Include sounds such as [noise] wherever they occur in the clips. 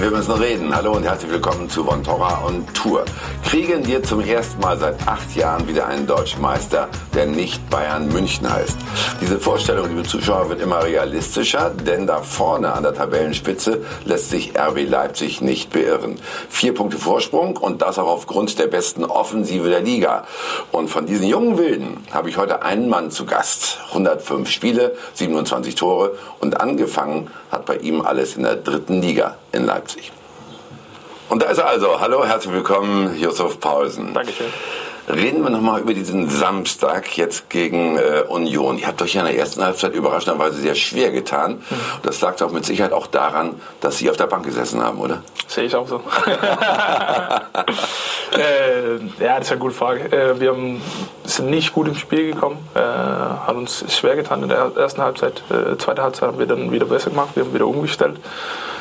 Wir müssen reden. Hallo und herzlich willkommen zu Vontora on Tour. Kriegen wir zum ersten Mal seit acht Jahren wieder einen deutschen Meister, der nicht Bayern München heißt. Diese Vorstellung, liebe Zuschauer, wird immer realistischer, denn da vorne an der Tabellenspitze lässt sich RB Leipzig nicht beirren. Vier Punkte Vorsprung und das auch aufgrund der besten Offensive der Liga. Und von diesen jungen Wilden habe ich heute einen Mann zu Gast. 105 Spiele, 27 Tore und angefangen hat bei ihm alles in der dritten Liga in Leipzig. Und da ist er also. Hallo, herzlich willkommen, Josef Paulsen. Dankeschön. Reden wir nochmal über diesen Samstag jetzt gegen äh, Union. Ihr habt euch ja in der ersten Halbzeit überraschenderweise sehr schwer getan. Mhm. Das lag doch mit Sicherheit auch daran, dass Sie auf der Bank gesessen haben, oder? Sehe ich auch so. [laughs] äh, ja, das ist eine gute Frage. Äh, wir haben, sind nicht gut ins Spiel gekommen, äh, hat uns schwer getan in der ersten Halbzeit. Äh, zweite Halbzeit haben wir dann wieder besser gemacht, wir haben wieder umgestellt.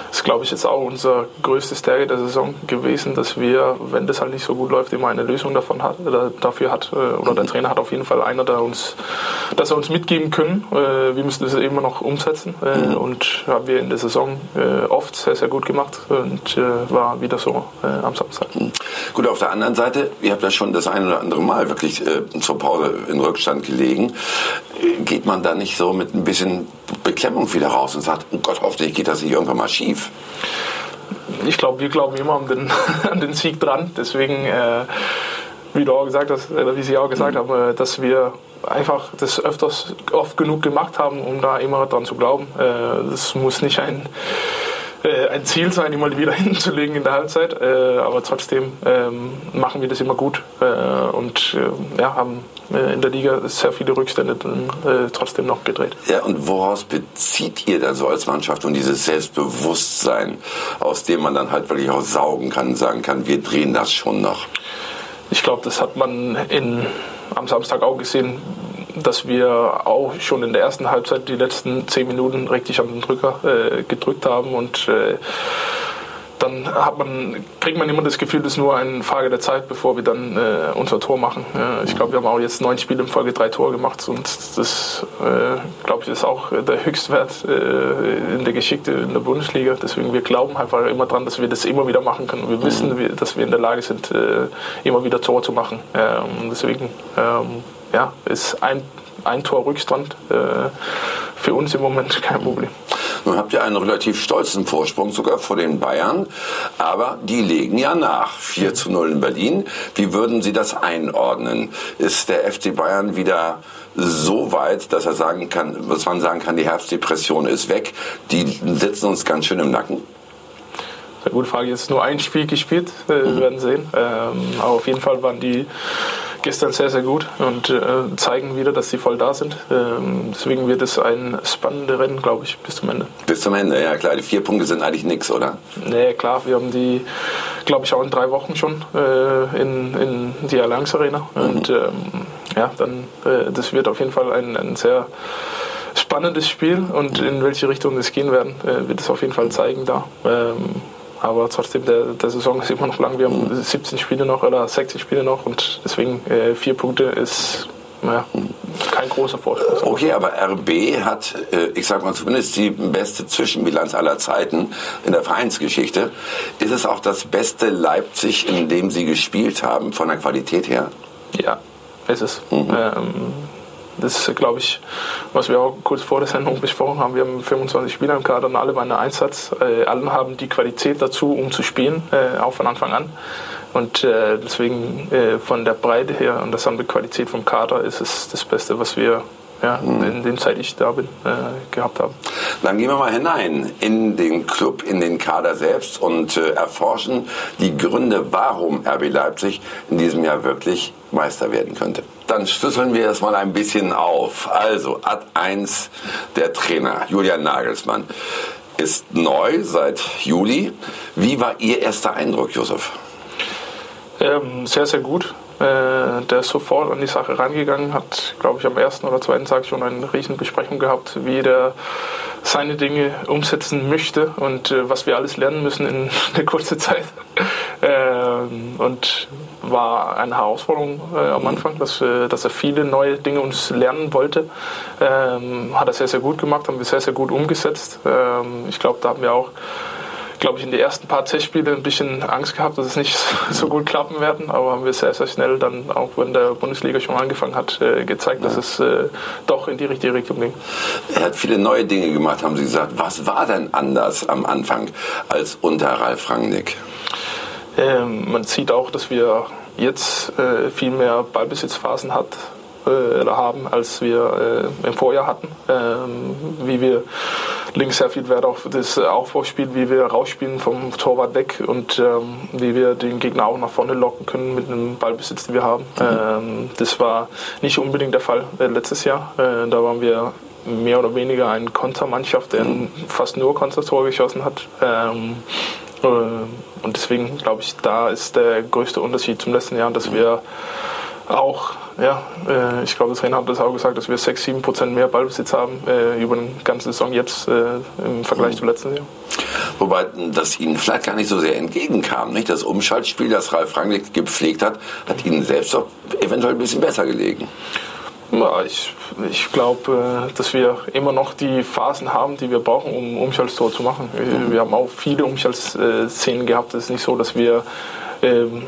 Das ist, glaube ich, jetzt auch unser größte Stärke der Saison gewesen, dass wir, wenn das halt nicht so gut läuft, immer eine Lösung davon hat, oder dafür hat. Äh, oder der Trainer hat auf jeden Fall einer, der uns, dass er uns mitgeben können. Äh, wir müssen das immer noch umsetzen. Äh, mhm. Und haben wir in der Saison oft sehr, sehr gut gemacht und war wieder so am Samstag. Mhm. Gut, auf der anderen Seite, ihr habt ja schon das ein oder andere Mal wirklich zur Pause in Rückstand gelegen. Geht man da nicht so mit ein bisschen Beklemmung wieder raus und sagt, oh Gott, hoffentlich geht das nicht irgendwann mal schief. Ich glaube, wir glauben immer an den, [laughs] an den Sieg dran. Deswegen, äh, wie du auch gesagt hast, oder wie Sie auch gesagt mhm. haben, äh, dass wir einfach das öfters oft genug gemacht haben, um da immer dran zu glauben. Äh, das muss nicht ein ein Ziel sein, immer wieder [laughs] hinzulegen in der Halbzeit. Äh, aber trotzdem ähm, machen wir das immer gut äh, und äh, ja, haben äh, in der Liga sehr viele Rückstände äh, trotzdem noch gedreht. Ja, und woraus bezieht ihr da so als Mannschaft und dieses Selbstbewusstsein, aus dem man dann halt wirklich auch saugen kann und sagen kann, wir drehen das schon noch? Ich glaube, das hat man in, am Samstag auch gesehen dass wir auch schon in der ersten Halbzeit die letzten zehn Minuten richtig an den Drücker äh, gedrückt haben und äh, dann hat man, kriegt man immer das Gefühl, es ist nur eine Frage der Zeit, bevor wir dann äh, unser Tor machen. Ja, ich glaube, wir haben auch jetzt neun Spiele in Folge drei Tore gemacht und das, äh, glaube ich, ist auch der Höchstwert äh, in der Geschichte in der Bundesliga. Deswegen, wir glauben einfach immer dran, dass wir das immer wieder machen können. Wir wissen, dass wir in der Lage sind, äh, immer wieder Tore zu machen. Ähm, deswegen, ähm, ja, ist ein, ein Tor Rückstand äh, für uns im Moment kein Problem. Nun habt ihr einen relativ stolzen Vorsprung sogar vor den Bayern, aber die legen ja nach. 4 zu 0 in Berlin. Wie würden Sie das einordnen? Ist der FC Bayern wieder so weit, dass er sagen kann, was man sagen kann, die Herbstdepression ist weg. Die sitzen uns ganz schön im Nacken. Sehr gute Frage. Jetzt nur ein Spiel gespielt, äh, wir mhm. werden sehen. Ähm, aber auf jeden Fall waren die gestern sehr, sehr gut und äh, zeigen wieder, dass sie voll da sind. Ähm, deswegen wird es ein spannendes Rennen, glaube ich, bis zum Ende. Bis zum Ende, ja klar. Die vier Punkte sind eigentlich nichts, oder? Nee, klar. Wir haben die, glaube ich, auch in drei Wochen schon äh, in, in die Allianz Arena. Mhm. Und ähm, ja, dann, äh, das wird auf jeden Fall ein, ein sehr spannendes Spiel und in welche Richtung es gehen werden, äh, wird es auf jeden Fall zeigen da. Ähm, aber trotzdem, der, der Saison ist immer noch lang. Wir haben 17 Spiele noch oder 60 Spiele noch und deswegen äh, vier Punkte ist naja, kein großer Vorsprung. Okay, aber RB hat, äh, ich sag mal zumindest die beste Zwischenbilanz aller Zeiten in der Vereinsgeschichte. Ist es auch das beste Leipzig, in dem Sie gespielt haben, von der Qualität her? Ja, ist es. Mhm. Ähm, das ist, glaube ich, was wir auch kurz vor der Sendung besprochen haben. Wir haben 25 Spieler im Kader und alle bei einem Einsatz. Äh, alle haben die Qualität dazu, um zu spielen, äh, auch von Anfang an. Und äh, deswegen äh, von der Breite her und der Qualität vom Kader ist es das Beste, was wir ja, mhm. in der Zeit ich da bin, äh, gehabt haben. Dann gehen wir mal hinein in den Club, in den Kader selbst und äh, erforschen die Gründe, warum RB Leipzig in diesem Jahr wirklich Meister werden könnte. Dann schlüsseln wir das mal ein bisschen auf. Also, Ad 1, der Trainer, Julian Nagelsmann, ist neu seit Juli. Wie war Ihr erster Eindruck, Josef? Ähm, sehr, sehr gut. Äh, der ist sofort an die Sache rangegangen, hat, glaube ich, am ersten oder zweiten Tag schon eine Riesenbesprechung gehabt, wie der seine Dinge umsetzen möchte und äh, was wir alles lernen müssen in [laughs] einer kurzen Zeit. Ähm, und war eine Herausforderung äh, am Anfang, dass, äh, dass er viele neue Dinge uns lernen wollte. Ähm, hat er sehr, sehr gut gemacht, haben wir sehr, sehr gut umgesetzt. Ähm, ich glaube, da haben wir auch glaube ich, in die ersten paar Testspiele ein bisschen Angst gehabt, dass es nicht [laughs] so gut klappen werden. Aber haben wir sehr, sehr schnell dann, auch wenn der Bundesliga schon angefangen hat, äh, gezeigt, dass es doch in die richtige Richtung ging. Er hat viele neue Dinge gemacht, haben Sie gesagt. Was war denn anders am Anfang als unter Ralf Rangnick? Ähm, man sieht auch, dass wir jetzt äh, viel mehr Ballbesitzphasen hat, äh, haben, als wir äh, im Vorjahr hatten. Ähm, wie wir links sehr viel Wert auf das Aufbauspiel, wie wir rausspielen vom Torwart weg und ähm, wie wir den Gegner auch nach vorne locken können mit einem Ballbesitz, den wir haben. Mhm. Ähm, das war nicht unbedingt der Fall äh, letztes Jahr. Äh, da waren wir mehr oder weniger eine Kontermannschaft, der mhm. fast nur Kontertor geschossen hat. Und deswegen glaube ich, da ist der größte Unterschied zum letzten Jahr, dass wir auch, ja, äh, ich glaube, das Trainer hat das auch gesagt, dass wir 6, 7 Prozent mehr Ballbesitz haben äh, über die ganze Saison jetzt äh, im Vergleich zum letzten Jahr. Wobei das Ihnen vielleicht gar nicht so sehr entgegenkam. Nicht? Das Umschaltspiel, das Ralf Rangnick gepflegt hat, hat Ihnen selbst auch eventuell ein bisschen besser gelegen. Ja, ich, ich glaube, dass wir immer noch die Phasen haben, die wir brauchen, um Umschaltstor zu machen. Mhm. Wir haben auch viele Umschaltszenen gehabt. Es ist nicht so, dass wir ähm,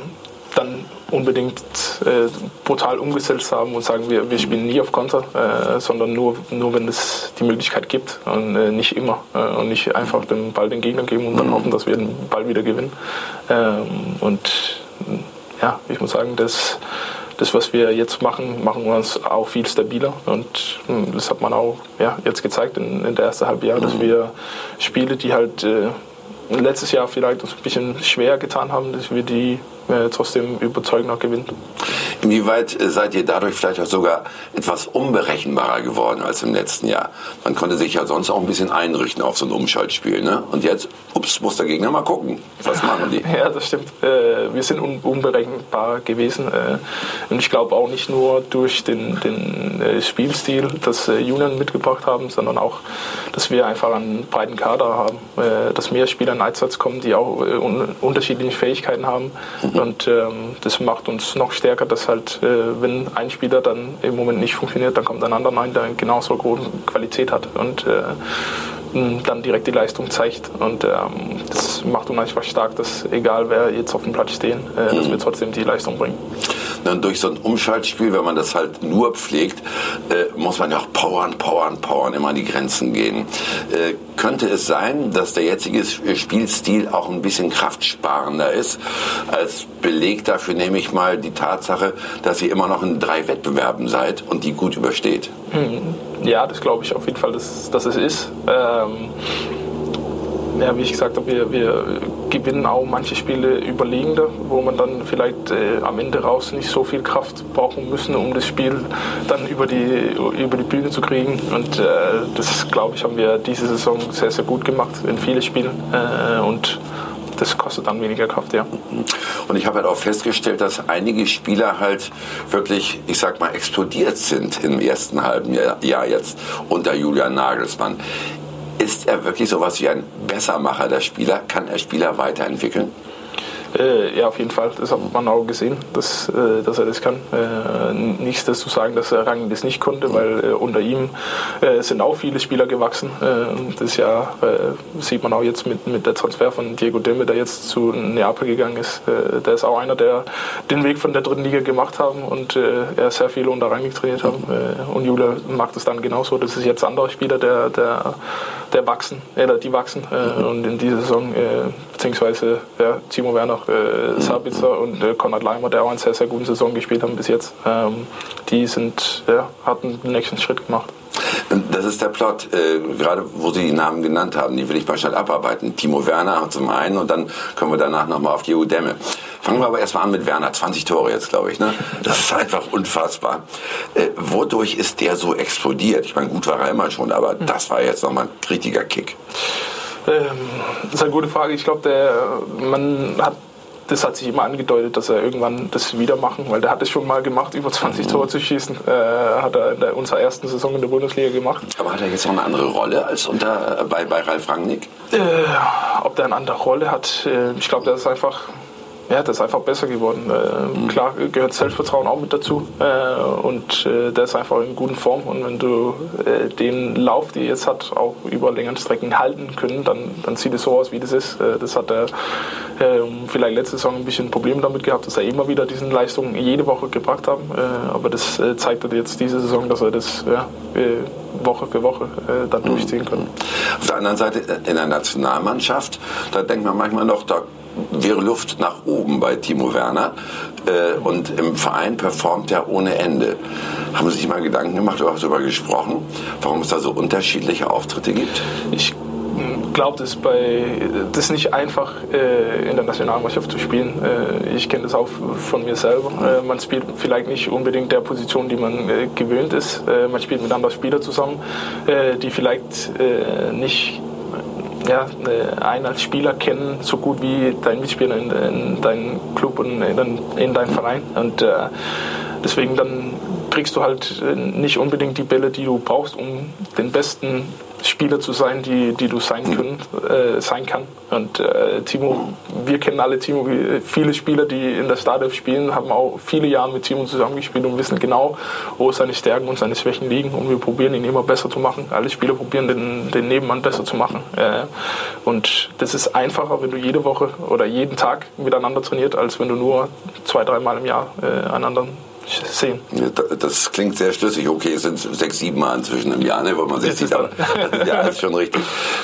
dann unbedingt äh, brutal umgesetzt haben und sagen, wir, wir spielen nie auf Konter, äh, sondern nur, nur, wenn es die Möglichkeit gibt und äh, nicht immer. Äh, und nicht einfach den Ball den Gegner geben und dann mhm. hoffen, dass wir den Ball wieder gewinnen. Ähm, und ja, ich muss sagen, das, das, was wir jetzt machen, machen wir uns auch viel stabiler. Und hm, das hat man auch ja, jetzt gezeigt in, in der ersten Halbjahr, dass mhm. wir Spiele, die halt äh, letztes Jahr vielleicht uns ein bisschen schwer getan haben, dass wir die äh, trotzdem überzeugender gewinnt. Inwieweit äh, seid ihr dadurch vielleicht auch sogar etwas unberechenbarer geworden als im letzten Jahr? Man konnte sich ja sonst auch ein bisschen einrichten auf so ein Umschaltspiel. Ne? Und jetzt, ups, muss der Gegner mal gucken. Was machen die? [laughs] Ja, das stimmt. Äh, wir sind un unberechenbar gewesen. Äh, und ich glaube auch nicht nur durch den, den äh, Spielstil, das äh, Julian mitgebracht haben, sondern auch, dass wir einfach einen breiten Kader haben. Dass mehr Spieler in Einsatz kommen, die auch un unterschiedliche Fähigkeiten haben. Mhm. Und ähm, das macht uns noch stärker, dass halt, äh, wenn ein Spieler dann im Moment nicht funktioniert, dann kommt ein anderer rein, der genauso große Qualität hat und äh, dann direkt die Leistung zeigt. Und ähm, das macht uns einfach stark, dass egal wer jetzt auf dem Platz stehen, äh, dass wir trotzdem die Leistung bringen. Und durch so ein Umschaltspiel, wenn man das halt nur pflegt, äh, muss man ja auch powern, powern, powern, immer an die Grenzen gehen. Könnte es sein, dass der jetzige Spielstil auch ein bisschen kraftsparender ist? Als Beleg dafür nehme ich mal die Tatsache, dass ihr immer noch in drei Wettbewerben seid und die gut übersteht. Hm. Ja, das glaube ich auf jeden Fall, dass, dass es ist. Ähm ja, wie ich gesagt habe, wir, wir gewinnen auch manche Spiele überlegender, wo man dann vielleicht äh, am Ende raus nicht so viel Kraft brauchen müssen, um das Spiel dann über die, über die Bühne zu kriegen. Und äh, das, glaube ich, haben wir diese Saison sehr, sehr gut gemacht in vielen Spielen. Äh, und das kostet dann weniger Kraft, ja. Und ich habe halt auch festgestellt, dass einige Spieler halt wirklich, ich sag mal, explodiert sind im ersten halben Jahr jetzt unter Julian Nagelsmann. Ist er wirklich sowas wie ein Bessermacher der Spieler? Kann er Spieler weiterentwickeln? Äh, ja, auf jeden Fall. Das hat man auch gesehen, dass, äh, dass er das kann. Äh, nichts das zu sagen, dass er Rang das nicht konnte, weil äh, unter ihm äh, sind auch viele Spieler gewachsen. Äh, das Jahr sieht man auch jetzt mit, mit der Transfer von Diego Demme, der jetzt zu Neapel gegangen ist. der ist auch einer, der den Weg von der dritten Liga gemacht haben und er sehr viel unter Rangnick trainiert haben. und Julia macht es dann genauso. Das ist jetzt ein anderer Spieler, der, der, der wachsen, oder die wachsen. und in dieser Saison, beziehungsweise ja, Timo Werner äh, Sabitzer und äh, Konrad Leimer, der auch eine sehr, sehr gute Saison gespielt haben bis jetzt. Ähm, die sind, ja, hatten den nächsten Schritt gemacht. Das ist der Plot, äh, gerade wo Sie die Namen genannt haben, die will ich mal schnell abarbeiten. Timo Werner zum einen und dann können wir danach nochmal auf die EU-Dämme. Fangen wir aber erstmal an mit Werner, 20 Tore jetzt, glaube ich. Ne? Das ist [laughs] einfach unfassbar. Äh, wodurch ist der so explodiert? Ich meine, gut war er immer schon, aber das war jetzt nochmal ein richtiger Kick. Ähm, das ist eine gute Frage. Ich glaube, man hat das hat sich immer angedeutet, dass er irgendwann das wieder machen, weil der hat es schon mal gemacht, über 20 mhm. Tore zu schießen. Äh, hat er in der, unserer ersten Saison in der Bundesliga gemacht. Aber hat er jetzt noch eine andere Rolle als unter, bei, bei Ralf Rangnick? Äh, ob der eine andere Rolle hat, äh, ich glaube, der ist einfach ja, das ist einfach besser geworden. Äh. Klar gehört Selbstvertrauen auch mit dazu äh, und äh, der ist einfach in guten Form und wenn du äh, den Lauf, den er jetzt hat, auch über längere Strecken halten können, dann, dann sieht es so aus, wie das ist. Äh, das hat er ähm, vielleicht letzte Saison ein bisschen Probleme damit gehabt, dass er immer wieder diesen Leistungen jede Woche gebracht hat, äh, aber das zeigt er jetzt diese Saison, dass er das ja, Woche für Woche dann mhm. durchziehen kann. Auf der anderen Seite in der Nationalmannschaft, da denkt man manchmal noch, da wäre Luft nach oben bei Timo Werner. Äh, und im Verein performt er ohne Ende. Haben Sie sich mal Gedanken gemacht oder darüber gesprochen, warum es da so unterschiedliche Auftritte gibt? Ich glaube, das, das ist nicht einfach äh, in der Nationalmannschaft zu spielen. Äh, ich kenne das auch von mir selber. Man spielt vielleicht nicht unbedingt der Position, die man gewöhnt ist. Man spielt mit anderen Spielern zusammen, die vielleicht nicht ja, äh, einen als Spieler kennen, so gut wie dein Mitspieler in, in deinem Club und in, in deinem Verein. Und äh, deswegen dann kriegst du halt äh, nicht unbedingt die Bälle, die du brauchst, um den besten Spieler zu sein, die, die du sein, können, äh, sein kann. Und äh, Timo, wir kennen alle Timo, viele Spieler, die in der Startelf spielen, haben auch viele Jahre mit Timo zusammengespielt und wissen genau, wo seine Stärken und seine Schwächen liegen. Und wir probieren ihn immer besser zu machen. Alle Spieler probieren den, den Nebenmann besser zu machen. Äh, und das ist einfacher, wenn du jede Woche oder jeden Tag miteinander trainiert, als wenn du nur zwei, dreimal im Jahr äh, einander sehen. Das klingt sehr schlüssig. Okay, es sind sechs, sieben Mal inzwischen im Jahr, ne, wo man sich sieht. Aber, ja, ist schon richtig.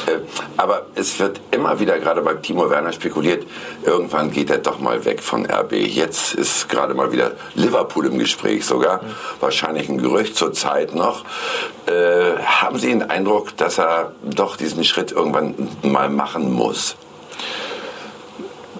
Äh, aber es wird immer wieder gerade bei Timo Werner spekuliert, irgendwann geht er doch mal weg von RB. Jetzt ist gerade mal wieder Liverpool im Gespräch sogar. Mhm. Wahrscheinlich ein Gerücht zur Zeit noch. Äh, haben Sie den Eindruck, dass er doch diesen Schritt irgendwann mal machen muss?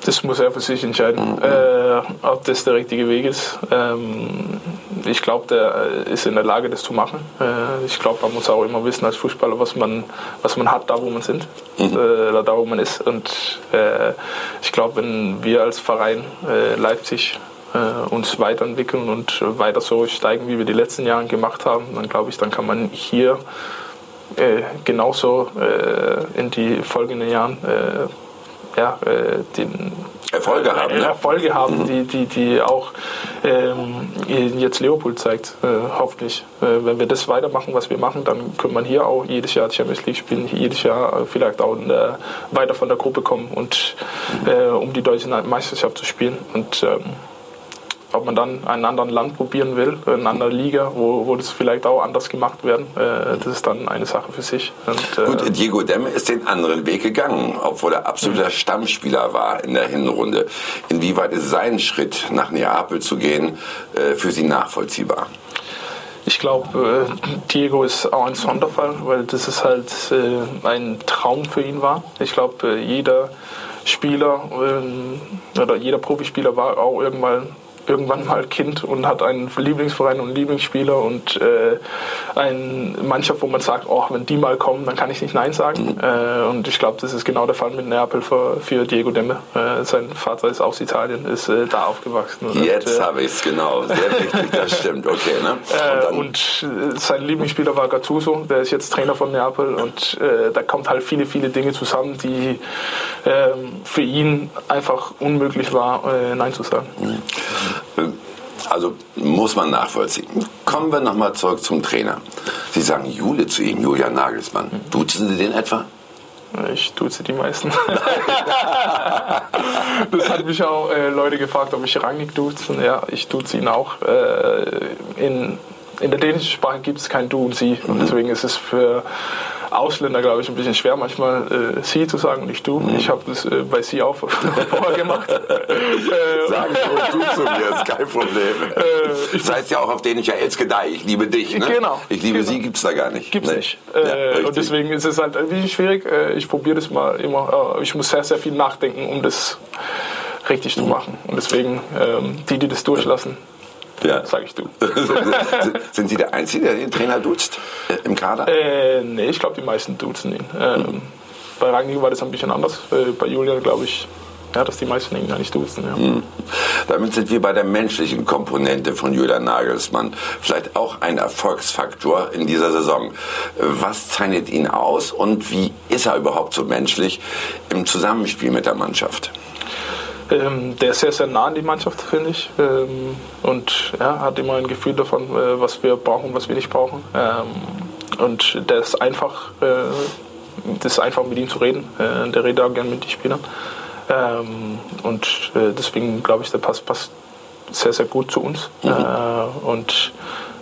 Das muss er für sich entscheiden, mhm. äh, ob das der richtige Weg ist. Ähm, ich glaube, der ist in der Lage, das zu machen. Äh, ich glaube, man muss auch immer wissen als Fußballer, was man, was man hat, da wo man sind mhm. äh, oder da wo man ist. Und äh, ich glaube, wenn wir als Verein äh, Leipzig äh, uns weiterentwickeln und weiter so steigen, wie wir die letzten Jahre gemacht haben, dann glaube ich, dann kann man hier genauso in die folgenden Jahren ja, äh, den Erfolge haben, äh, Erfolge haben mhm. die, die, die auch ähm, jetzt Leopold zeigt, äh, hoffentlich. Äh, wenn wir das weitermachen, was wir machen, dann können wir hier auch jedes Jahr Champions League spielen, jedes Jahr vielleicht auch der, weiter von der Gruppe kommen und mhm. äh, um die deutsche Meisterschaft zu spielen. Und ähm, ob man dann einen anderen Land probieren will, eine andere Liga, wo, wo das vielleicht auch anders gemacht werden, äh, das ist dann eine Sache für sich. Und, äh, Gut, Diego Demme ist den anderen Weg gegangen, obwohl er absoluter. Stammspieler war in der Hinrunde. Inwieweit ist sein Schritt nach Neapel zu gehen äh, für Sie nachvollziehbar? Ich glaube, äh, Diego ist auch ein Sonderfall, weil das ist halt äh, ein Traum für ihn war. Ich glaube, äh, jeder Spieler ähm, oder jeder Profispieler war auch irgendwann irgendwann mal Kind und hat einen Lieblingsverein und einen Lieblingsspieler und äh, ein Mannschaft, wo man sagt, oh, wenn die mal kommen, dann kann ich nicht Nein sagen. Äh, und ich glaube, das ist genau der Fall mit Neapel für, für Diego Demme. Äh, sein Vater ist aus Italien, ist äh, da aufgewachsen. Jetzt äh, habe ich es, genau. Sehr wichtig, das stimmt. Okay, ne? Äh, und, und sein Lieblingsspieler war Gattuso, der ist jetzt Trainer von Neapel und da kommt halt viele, viele Dinge zusammen, die ähm, für ihn einfach unmöglich war, Nein zu sagen. Mhm. Also muss man nachvollziehen. Kommen wir nochmal zurück zum Trainer. Sie sagen Jule zu ihm, Julian Nagelsmann. Duzen Sie den etwa? Ich duze die meisten. [laughs] das hat mich auch äh, Leute gefragt, ob ich Rangnick duze. Ja, ich duze ihn auch. Äh, in, in der dänischen Sprache gibt es kein Du und Sie. Und mhm. deswegen ist es für Ausländer, glaube ich, ein bisschen schwer, manchmal äh, sie zu sagen und nicht du. Mhm. Ich habe das äh, bei sie auch [laughs] vorher gemacht. äh, Sagen du, du zu mir, ist kein Problem. [laughs] Äh, das heißt ja auch auf den ich ja Elskedei, ich liebe dich. Ne? Genau. Ich liebe genau. sie, gibt es da gar nicht. Gibt es nee. nicht. Äh, ja, und deswegen ist es halt ein bisschen schwierig. Äh, ich probiere das mal immer. ich muss sehr, sehr viel nachdenken, um das richtig zu mhm. machen. Und deswegen, ähm, die, die das durchlassen, ja. sag ich du. [laughs] Sind Sie der Einzige, der den Trainer duzt äh, im Kader? Äh, nee, ich glaube, die meisten duzen ihn. Ähm, mhm. Bei Rangnick war das ein bisschen anders. Äh, bei Julian glaube ich, ja, dass die meisten ihn gar nicht duzen. Ja. Mhm. Damit sind wir bei der menschlichen Komponente von Julian Nagelsmann. Vielleicht auch ein Erfolgsfaktor in dieser Saison. Was zeichnet ihn aus und wie ist er überhaupt so menschlich im Zusammenspiel mit der Mannschaft? Ähm, der ist sehr, sehr nah an die Mannschaft, finde ich. Ähm, und ja, hat immer ein Gefühl davon, äh, was wir brauchen, was wir nicht brauchen. Ähm, und der ist einfach, äh, das ist einfach mit ihm zu reden. Äh, der redet auch gerne mit den Spielern. Ähm, und äh, deswegen glaube ich, der passt, passt sehr, sehr gut zu uns. Mhm. Äh, und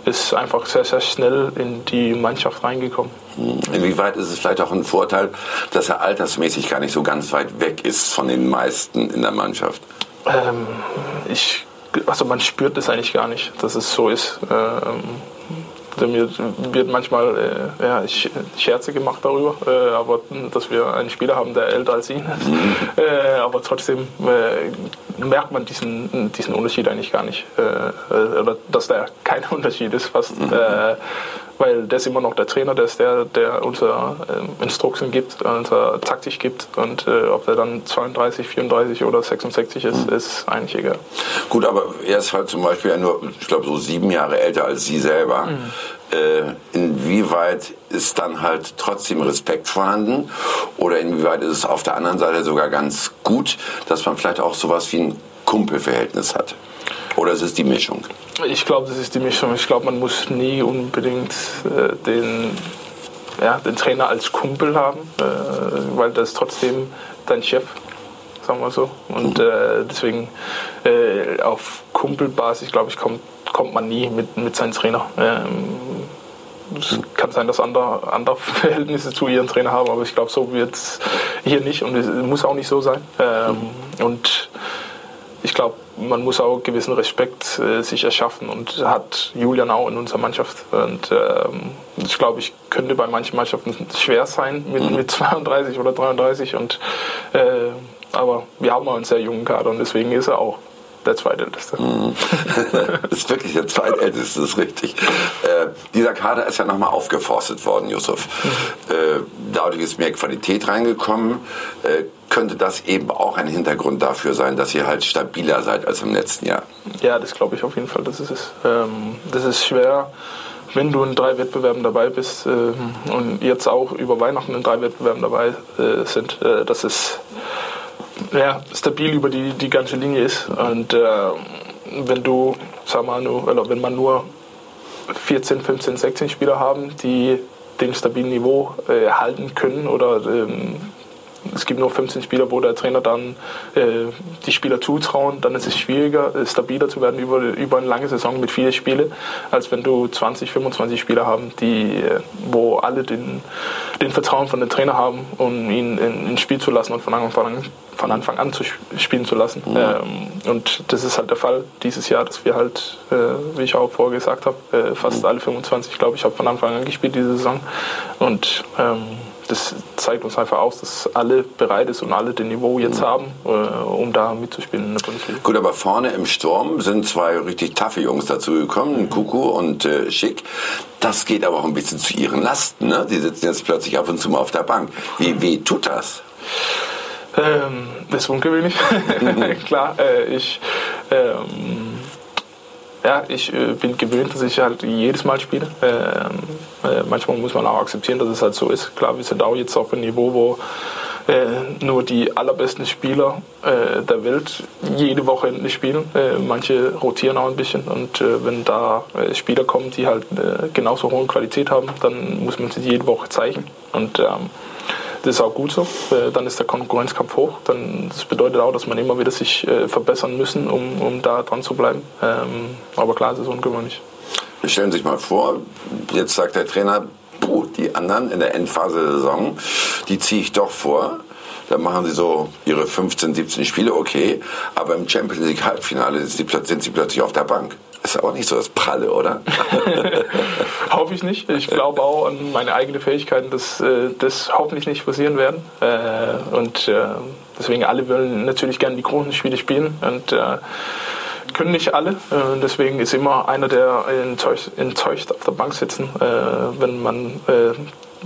ist einfach sehr, sehr schnell in die Mannschaft reingekommen. Inwieweit ist es vielleicht auch ein Vorteil, dass er altersmäßig gar nicht so ganz weit weg ist von den meisten in der Mannschaft? Ähm, ich, also man spürt es eigentlich gar nicht, dass es so ist. Ähm, mir wird manchmal äh, ja, Scherze gemacht darüber, äh, aber dass wir einen Spieler haben, der älter als ihn ist. Mhm. Äh, aber trotzdem äh, merkt man diesen, diesen Unterschied eigentlich gar nicht. Äh, äh, oder dass da kein [laughs] Unterschied ist fast. Mhm weil der ist immer noch der Trainer, der ist der, der unsere äh, Instruktionen gibt, unsere Taktik gibt und äh, ob der dann 32, 34 oder 66 ist, mhm. ist eigentlich egal. Gut, aber er ist halt zum Beispiel ja nur, ich glaube, so sieben Jahre älter als Sie selber. Mhm. Äh, inwieweit ist dann halt trotzdem Respekt vorhanden oder inwieweit ist es auf der anderen Seite sogar ganz gut, dass man vielleicht auch sowas wie ein Kumpelverhältnis hat? Oder ist es die Mischung? Ich glaube, das ist die Mischung. Ich glaube, man muss nie unbedingt äh, den, ja, den Trainer als Kumpel haben, äh, weil das ist trotzdem dein Chef, sagen wir so. Und äh, deswegen äh, auf Kumpelbasis, glaube ich, kommt, kommt man nie mit, mit seinem Trainer. Ähm, es kann sein, dass andere, andere [laughs] Verhältnisse zu ihrem Trainer haben, aber ich glaube, so wird es hier nicht und es muss auch nicht so sein. Ähm, und ich glaube, man muss auch gewissen Respekt äh, sich erschaffen und hat Julian auch in unserer Mannschaft. Und ähm, ich glaube, ich könnte bei manchen Mannschaften schwer sein mit, mhm. mit [laughs] 32 oder 33. Und, äh, aber wir haben auch einen sehr jungen Kader und deswegen ist er auch der zweitälteste. Mhm. das [laughs] ist wirklich der zweitälteste, das ist richtig. Äh, dieser Kader ist ja nochmal aufgeforstet worden, Yusuf. Mhm. Äh, dadurch ist mehr Qualität reingekommen. Äh, könnte das eben auch ein Hintergrund dafür sein, dass ihr halt stabiler seid als im letzten Jahr? Ja, das glaube ich auf jeden Fall. Das ist es. Ähm, das ist schwer wenn du in drei Wettbewerben dabei bist äh, und jetzt auch über Weihnachten in drei Wettbewerben dabei äh, sind, äh, dass es ja, stabil über die, die ganze Linie ist. Und äh, wenn du, sag mal, nur, oder wenn man nur 14, 15, 16 Spieler haben, die den stabilen Niveau äh, halten können oder ähm, es gibt nur 15 Spieler, wo der Trainer dann äh, die Spieler zutrauen, dann ist es schwieriger, äh, stabiler zu werden über, über eine lange Saison mit vielen Spielen, als wenn du 20, 25 Spieler haben, die, äh, wo alle den, den Vertrauen von dem Trainer haben, um ihn in, ins Spiel zu lassen und von Anfang an, von Anfang an zu spielen zu lassen. Mhm. Ähm, und das ist halt der Fall dieses Jahr, dass wir halt, äh, wie ich auch vorher gesagt habe, äh, fast mhm. alle 25, glaube ich, habe von Anfang an gespielt diese Saison. Und ähm, das zeigt uns einfach aus, dass alle bereit ist und alle den Niveau jetzt haben, äh, um da mitzuspielen in der Bundesliga. Gut, aber vorne im Sturm sind zwei richtig taffe Jungs dazugekommen, Kuku und äh, Schick. Das geht aber auch ein bisschen zu ihren Lasten. Ne? Die sitzen jetzt plötzlich ab und zu mal auf der Bank. Wie weh tut das? Ähm, das ist ungewöhnlich. [laughs] Klar, äh, ich ähm, ja, ich äh, bin gewöhnt, dass ich halt jedes Mal spiele. Ähm, äh, manchmal muss man auch akzeptieren, dass es halt so ist. Klar, wir sind auch jetzt auf einem Niveau, wo äh, nur die allerbesten Spieler äh, der Welt jede Woche spielen. Äh, manche rotieren auch ein bisschen und äh, wenn da Spieler kommen, die halt genauso hohe Qualität haben, dann muss man sie jede Woche zeigen. Und ähm, das ist auch gut so. Äh, dann ist der Konkurrenzkampf hoch. Dann, das bedeutet auch, dass man immer wieder sich äh, verbessern müssen, um, um da dran zu bleiben. Ähm, aber klar, es ist ungewöhnlich. Stellen Sie sich mal vor, jetzt sagt der Trainer, puh, die anderen in der Endphase der Saison, die ziehe ich doch vor. Dann machen sie so ihre 15, 17 Spiele, okay. Aber im Champions League Halbfinale sind sie plötzlich auf der Bank. Ist aber nicht so das Pralle, oder? [laughs] Hoffe ich nicht. Ich glaube auch an meine eigenen Fähigkeiten, dass äh, das hoffentlich nicht passieren werden. Äh, und äh, deswegen alle wollen natürlich gerne die großen Spiele spielen und können nicht alle. Deswegen ist immer einer, der enttäuscht, enttäuscht auf der Bank sitzen, wenn man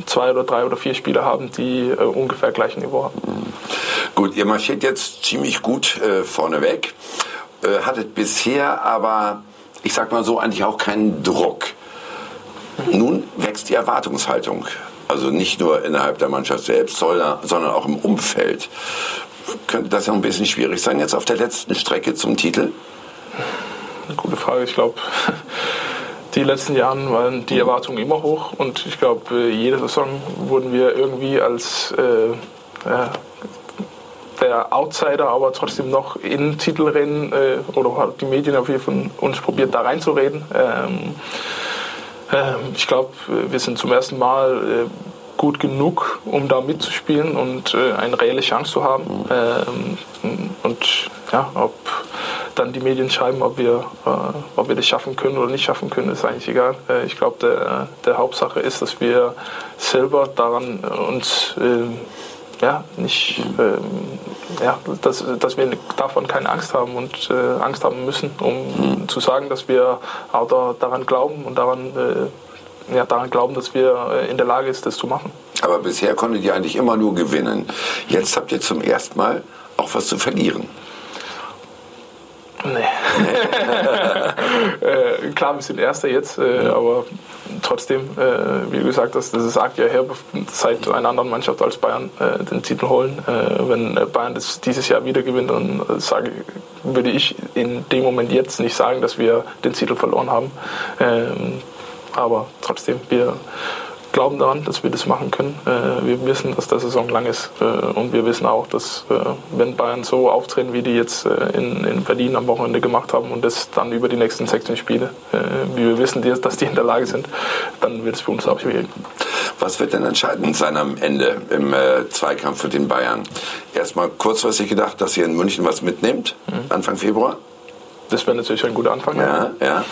zwei oder drei oder vier Spieler haben, die ungefähr gleichen Niveau haben. Gut, ihr marschiert jetzt ziemlich gut vorneweg. hattet bisher aber ich sag mal so, eigentlich auch keinen Druck. Nun wächst die Erwartungshaltung. Also nicht nur innerhalb der Mannschaft selbst, sondern auch im Umfeld. könnte das ja ein bisschen schwierig sein jetzt auf der letzten Strecke zum Titel? Eine gute Frage. Ich glaube, [laughs] die letzten Jahren waren die Erwartungen immer hoch und ich glaube, äh, jede Saison wurden wir irgendwie als äh, der Outsider, aber trotzdem noch in Titelrennen äh, oder hat die Medien auf jeden Fall uns probiert, da reinzureden. Ähm, äh, ich glaube, wir sind zum ersten Mal äh, gut genug, um da mitzuspielen und äh, eine reelle Chance zu haben. Ähm, und ja, ob dann die Medien schreiben, ob wir, äh, ob wir das schaffen können oder nicht schaffen können, ist eigentlich egal. Äh, ich glaube, der, der Hauptsache ist, dass wir selber daran uns ähm, ja, nicht, ähm, ja, dass, dass wir davon keine Angst haben und äh, Angst haben müssen, um mhm. zu sagen, dass wir auch da, daran glauben und daran, äh, ja, daran glauben, dass wir äh, in der Lage sind, das zu machen. Aber bisher konntet ihr eigentlich immer nur gewinnen. Jetzt habt ihr zum ersten Mal auch was zu verlieren. Nee. Äh, klar, wir sind Erster jetzt, äh, aber trotzdem, äh, wie gesagt, das, das acht Jahre her, seit einer anderen Mannschaft als Bayern äh, den Titel holen. Äh, wenn Bayern das dieses Jahr wieder gewinnt, dann sage, würde ich in dem Moment jetzt nicht sagen, dass wir den Titel verloren haben. Ähm, aber trotzdem, wir glauben daran, dass wir das machen können. Äh, wir wissen, dass der Saison lang ist äh, und wir wissen auch, dass äh, wenn Bayern so auftreten, wie die jetzt in, in Berlin am Wochenende gemacht haben und das dann über die nächsten 16 Spiele, wie wir wissen, dass die in der Lage sind, dann wird es für uns auch schwierig. Was wird denn entscheidend sein am Ende im Zweikampf mit den Bayern? Erstmal kurzfristig gedacht, dass ihr in München was mitnehmt, mhm. Anfang Februar? Das wäre natürlich ein guter Anfang. Ja, ja.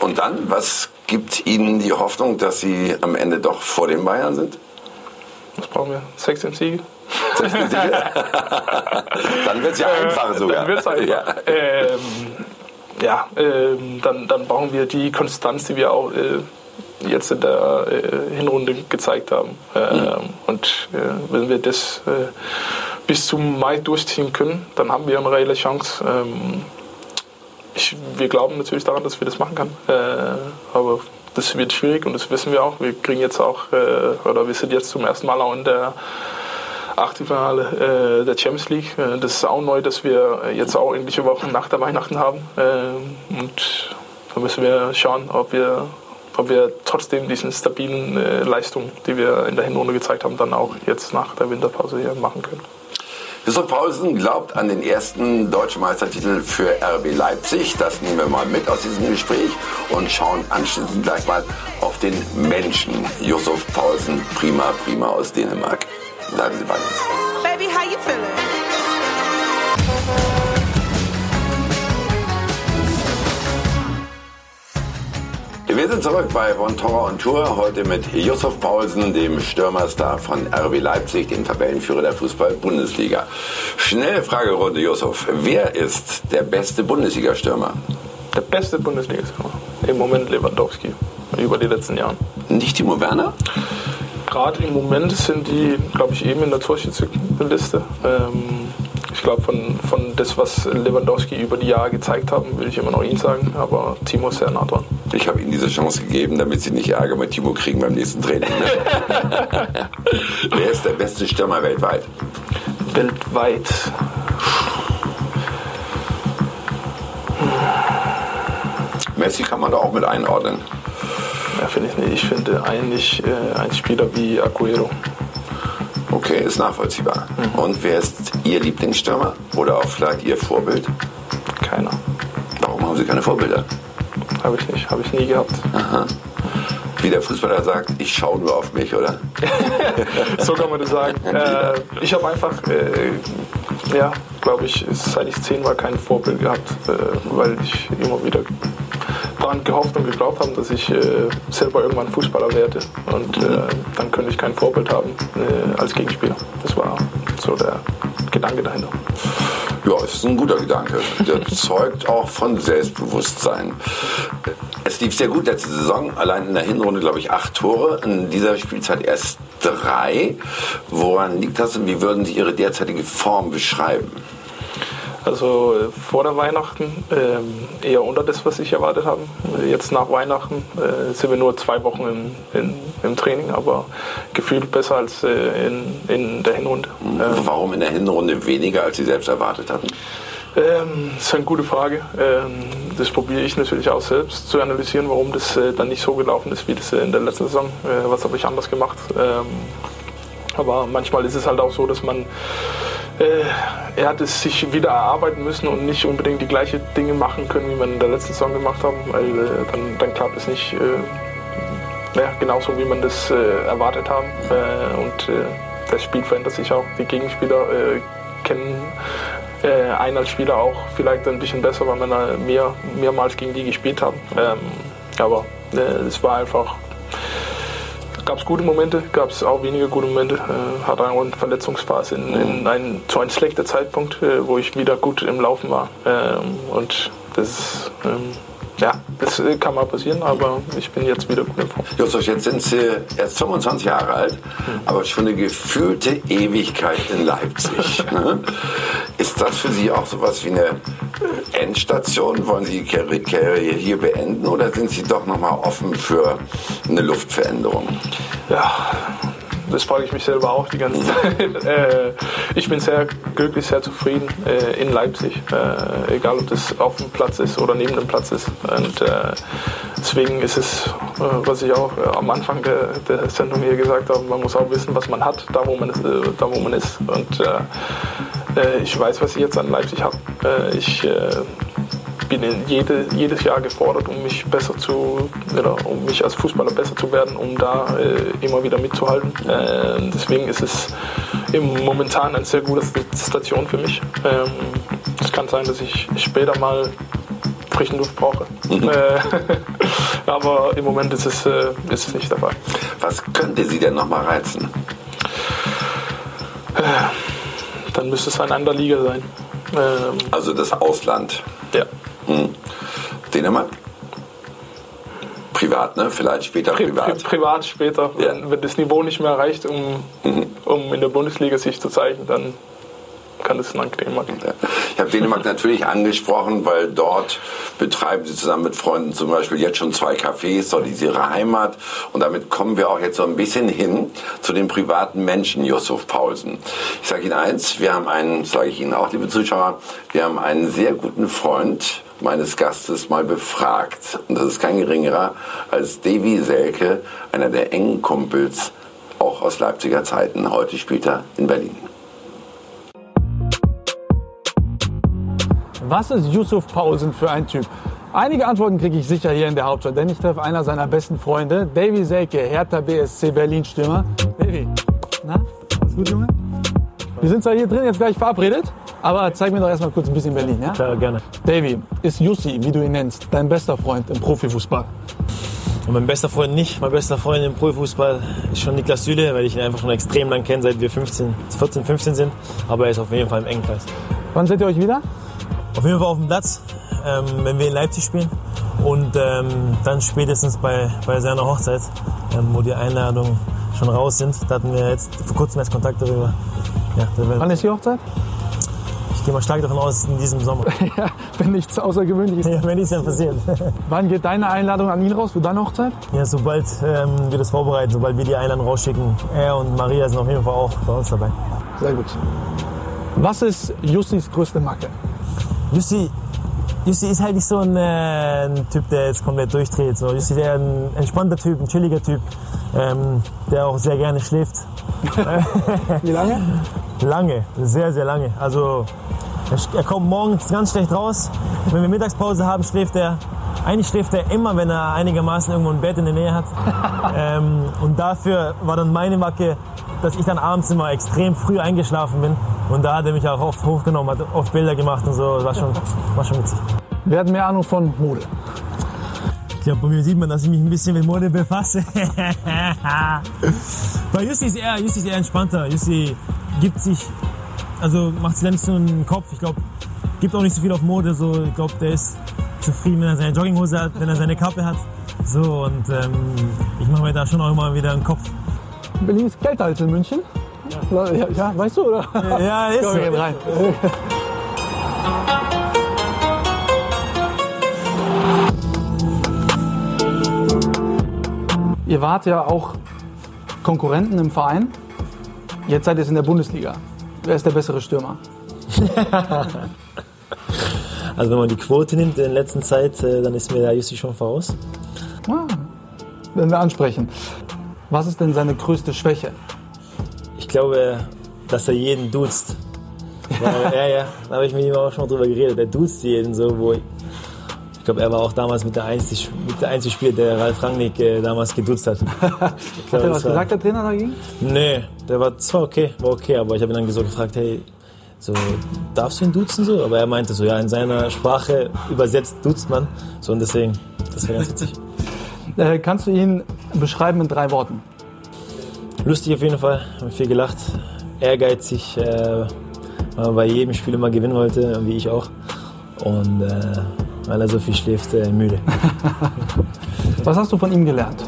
Und dann, was gibt Ihnen die Hoffnung, dass Sie am Ende doch vor den Bayern sind? Was brauchen wir? 16 Siege? 16 Siege? dann wird es ja äh, einfach sogar. Dann wird es einfach. Ja, ähm, ja ähm, dann, dann brauchen wir die Konstanz, die wir auch äh, jetzt in der äh, Hinrunde gezeigt haben. Ähm, mhm. Und äh, wenn wir das äh, bis zum Mai durchziehen können, dann haben wir eine reelle Chance. Ähm, ich, wir glauben natürlich daran, dass wir das machen können. Äh, aber das wird schwierig und das wissen wir auch. Wir kriegen jetzt auch, äh, oder wir sind jetzt zum ersten Mal auch in der Achtelfinale äh, der Champions League. Äh, das ist auch neu, dass wir jetzt auch ähnliche Wochen nach der Weihnachten haben. Äh, und da müssen wir schauen, ob wir, ob wir trotzdem diesen stabilen äh, Leistungen, die wir in der Hinrunde gezeigt haben, dann auch jetzt nach der Winterpause hier machen können. Christoph Paulsen glaubt an den ersten deutschen Meistertitel für RB Leipzig. Das nehmen wir mal mit aus diesem Gespräch und schauen anschließend gleich mal auf den Menschen. Josef Paulsen, prima, prima aus Dänemark. Bleiben Sie bei uns. Baby, how you feeling? Wir sind zurück bei Von Torra und Tour, heute mit Yusuf Paulsen, dem Stürmerstar von RB Leipzig, dem Tabellenführer der Fußball-Bundesliga. Schnelle Fragerunde, Yusuf. Wer ist der beste Bundesliga-Stürmer? Der beste Bundesliga-Stürmer? Im Moment Lewandowski, über die letzten Jahre. Nicht Timo Werner? Gerade im Moment sind die, glaube ich, eben in der Torschützenliste. Ähm, ich glaube, von, von das, was Lewandowski über die Jahre gezeigt haben, würde ich immer noch ihn sagen. Aber Timo ist sehr nah dran. Ich habe Ihnen diese Chance gegeben, damit Sie nicht Ärger mit Timo kriegen beim nächsten Training. Ne? [laughs] Wer ist der beste Stürmer weltweit? Weltweit. Messi kann man da auch mit einordnen. Ja, finde ich nicht. Ich finde eigentlich äh, ein Spieler wie Aguero. Okay, ist nachvollziehbar. Mhm. Und wer ist Ihr Lieblingsstürmer? Oder auch vielleicht Ihr Vorbild? Keiner. Warum haben Sie keine Vorbilder? Habe ich nicht, habe ich nie gehabt. Aha. Wie der Fußballer sagt, ich schaue nur auf mich, oder? [laughs] so kann man das sagen. [laughs] Äh, ich habe einfach, äh, ja, glaube ich, seit ich zehn war kein Vorbild gehabt, äh, weil ich immer wieder daran gehofft und geglaubt habe, dass ich äh, selber irgendwann Fußballer werde. Und äh, dann könnte ich kein Vorbild haben äh, als Gegenspieler. Das war so der Gedanke dahinter. Ja, ist ein guter Gedanke. Der [laughs] zeugt auch von Selbstbewusstsein. Es lief sehr gut letzte Saison. Allein in der Hinrunde, glaube ich, acht Tore. In dieser Spielzeit erst drei. Woran liegt das und wie würden Sie Ihre derzeitige Form beschreiben? Also äh, vor der Weihnachten ähm, eher unter das, was ich erwartet habe. Jetzt nach Weihnachten äh, sind wir nur zwei Wochen im, in, im Training, aber gefühlt besser als äh, in, in der Hinrunde. Ähm, Warum in der Hinrunde weniger, als Sie selbst erwartet hatten? Ähm, das ist eine gute Frage. Ähm, das probiere ich natürlich auch selbst zu analysieren, warum das äh, dann nicht so gelaufen ist wie das äh, in der letzten Saison. Äh, was habe ich anders gemacht? Ähm, aber manchmal ist es halt auch so, dass man äh, er hat es sich wieder erarbeiten müssen und nicht unbedingt die gleichen Dinge machen können, wie man in der letzten Saison gemacht hat, weil äh, dann, dann klappt es nicht äh, ja, genauso, wie man das erwartet hat. und das Spiel verändert sich auch. Die Gegenspieler kennen äh, einen als Spieler auch vielleicht ein bisschen besser, weil wir mehr, mehrmals gegen die gespielt haben. Ähm, aber äh, es war einfach gab es gute Momente, gab es auch weniger gute Momente. Äh, hatte eine Verletzungsphase in, in ein, zu einem schlechten Zeitpunkt, äh, wo ich wieder gut im Laufen war. Ähm, und das ist ähm, ja, das kann mal passieren, aber ich bin jetzt wieder gut Form. Justus, jetzt sind Sie erst 25 Jahre alt, aber schon eine gefühlte Ewigkeit in Leipzig. [laughs] Ne? Ist das für Sie auch sowas wie eine Endstation? Wollen Sie die Karriere hier beenden oder sind Sie doch nochmal offen für eine Luftveränderung? Ja, das frage ich mich selber auch die ganze Zeit. [laughs] Äh, ich bin sehr glücklich, sehr zufrieden äh, in Leipzig, äh, egal ob das auf dem Platz ist oder neben dem Platz ist. Und deswegen ist es, was ich auch am Anfang der, der, Sendung hier gesagt habe, man muss auch wissen, was man hat, da wo man ist. Da, wo man ist. Und ich weiß, was ich jetzt an Leipzig habe. ich bin jede, jedes Jahr gefordert, um mich besser zu, oder um mich als Fußballer besser zu werden, um da äh, immer wieder mitzuhalten. Äh, deswegen ist es im momentan eine sehr gute Station für mich. Ähm, es kann sein, dass ich später mal frischen Luft brauche. Mhm. Äh, [laughs] aber im Moment ist es, äh, ist es nicht der Fall. Was könnte Sie denn nochmal reizen? Äh, dann müsste es eine andere Liga sein. Ähm, also das Ausland. Ja. Hm. Dänemark? Privat, ne? Vielleicht später Pri privat. Pri privat später. Ja. Wenn, wenn, das Niveau nicht mehr reicht, um, mhm. um in der Bundesliga sich zu zeigen, dann kann es nach Dänemark. Ja. Ich habe Dänemark natürlich angesprochen, weil dort betreiben sie zusammen mit Freunden zum Beispiel jetzt schon zwei Cafés, dort ist ihre Heimat. Und damit kommen wir auch jetzt so ein bisschen hin zu den privaten Menschen, Yusuf Paulsen. Ich sage Ihnen eins, wir haben einen, sage ich Ihnen auch, liebe Zuschauer, wir haben einen sehr guten Freund, meines Gastes mal befragt. Und das ist kein geringerer als Davy Selke, einer der engen Kumpels, auch aus Leipziger Zeiten. Heute spielt er in Berlin. Was ist Yusuf Paulsen für ein Typ? Einige Antworten kriege ich sicher hier in der Hauptstadt, denn ich treffe einer seiner besten Freunde, Davy Selke, Hertha BSC Berlin-Stürmer. Davy, na, alles gut, Junge? Wir sind zwar hier drin jetzt gleich verabredet, aber zeig mir doch erstmal kurz ein bisschen Berlin, ja? Klar, gerne. Davy, ist Jussi, wie du ihn nennst, dein bester Freund im Profifußball? Und mein bester Freund nicht. Mein bester Freund im Profifußball ist schon Niklas Süle, weil ich ihn einfach schon extrem lang kenne, seit wir 15, 14, 15 sind. Aber er ist auf jeden Fall im engen Kreis. Wann seht ihr euch wieder? Auf jeden Fall auf dem Platz, ähm, wenn wir in Leipzig spielen. Und ähm, dann spätestens bei, bei seiner Hochzeit, ähm, wo die Einladungen schon raus sind. Da hatten wir jetzt vor kurzem erst Kontakt darüber. Ja, Wann ist die Hochzeit? Ich gehe mal stark davon aus, in diesem Sommer. [laughs] ja, wenn nichts Außergewöhnliches ja, wenn nichts dann passiert. [laughs] Wann geht deine Einladung an ihn raus für deine Hochzeit? Ja, sobald ähm, wir das vorbereiten, sobald wir die Einladung rausschicken. Er und Maria sind auf jeden Fall auch bei uns dabei. Sehr gut. Was ist Jussis größte Macke? Jussi, Jussi ist halt nicht so ein, äh, ein, Typ, der jetzt komplett durchdreht. So. Jussi ist eher ein entspannter Typ, ein chilliger Typ, ähm, der auch sehr gerne schläft. [laughs] Wie lange? Lange, sehr, sehr lange. Also er kommt morgens ganz schlecht raus. Wenn wir Mittagspause haben, schläft er. Eigentlich schläft er immer, wenn er einigermaßen irgendwo ein Bett in der Nähe hat. [laughs] ähm, und dafür war dann meine Macke, dass ich dann abends immer extrem früh eingeschlafen bin und da hat er mich auch oft hochgenommen, hat oft Bilder gemacht und so. Das war schon, war schon witzig. Wer hat mehr Ahnung von Mode? Ich glaube, bei mir sieht man, dass ich mich ein bisschen mit Mode befasse. [laughs] bei Jussi ist er, Jussi ist eher entspannter. Jussi gibt sich, also macht sich da nicht so einen Kopf. Ich glaube, gibt auch nicht so viel auf Mode. So, ich glaube, der ist zufrieden, wenn er seine Jogginghose hat, wenn er seine Kappe hat. So, und ähm, ich mache mir da schon auch immer wieder einen Kopf. Berlin ist kälter als in München. Ja, ja weißt du, oder? [laughs] Ja, ist Komm, so. rein. Ihr wart ja auch Konkurrenten im Verein. Jetzt seid ihr in der Bundesliga. Wer ist der bessere Stürmer? [laughs] Also wenn man die Quote nimmt in letzter Zeit, äh, dann ist mir der Jussi schon voraus. Ah, werden wir ansprechen. Was ist denn seine größte Schwäche? Ich glaube, dass er jeden duzt. [laughs] Ja, ja, da habe ich mit ihm auch schon mal drüber geredet. Er duzt jeden so, wo ich, glaube, er war auch damals mit der einzige, mit der einzige Spieler, der Ralf Rangnick äh, damals geduzt hat. [laughs] Ich Hat er was war- gesagt, der Trainer dagegen? Nee, der war zwar okay, war okay, aber ich habe ihn dann so gefragt, hey, so, darfst du ihn duzen so? Aber er meinte so, ja, in seiner Sprache übersetzt duzt man. So und deswegen, das war ganz witzig. [laughs] Äh, kannst du ihn beschreiben in drei Worten? Lustig auf jeden Fall, haben viel gelacht, ehrgeizig, äh, weil er bei jedem Spiel immer gewinnen wollte, wie ich auch. Und äh, weil er so viel schläft, äh, müde. [laughs] Was hast du von ihm gelernt?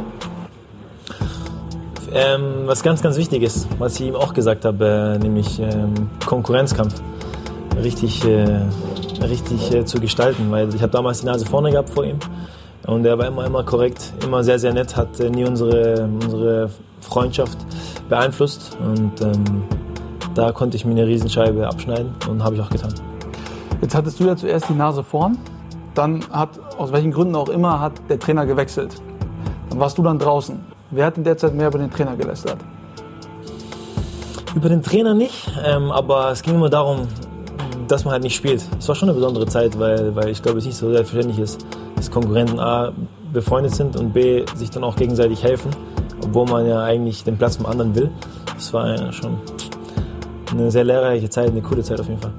Ähm, was ganz, ganz wichtig ist, was ich ihm auch gesagt habe, äh, nämlich ähm, Konkurrenzkampf richtig, äh, richtig äh, zu gestalten, weil ich habe damals die Nase vorne gehabt vor ihm und er war immer, immer korrekt, immer sehr, sehr nett, hat äh, nie unsere, unsere Freundschaft beeinflusst und ähm, da konnte ich mir eine Riesenscheibe abschneiden und habe ich auch getan. Jetzt hattest du ja zuerst die Nase vorn, dann hat, aus welchen Gründen auch immer, hat der Trainer gewechselt. Dann warst du dann draußen. Wer hat in der Zeit mehr über den Trainer gelästert? Über den Trainer nicht, ähm, aber es ging immer darum, dass man halt nicht spielt. Es war schon eine besondere Zeit, weil, weil ich glaube, es nicht so selbstverständlich ist, dass Konkurrenten A befreundet sind und B sich dann auch gegenseitig helfen, obwohl man ja eigentlich den Platz vom anderen will. Das war ja schon eine sehr lehrreiche Zeit, eine coole Zeit auf jeden Fall.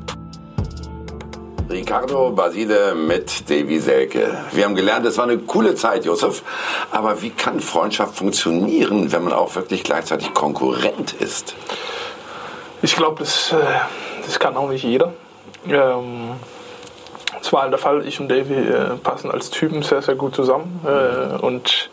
Ricardo Basile mit Davy Selke. Wir haben gelernt, es war eine coole Zeit, Josef. Aber wie kann Freundschaft funktionieren, wenn man auch wirklich gleichzeitig Konkurrent ist? Ich glaube, das, äh, das kann auch nicht jeder. Ähm, das war halt der Fall. Ich und Davy äh, passen als Typen sehr, sehr gut zusammen. Äh, und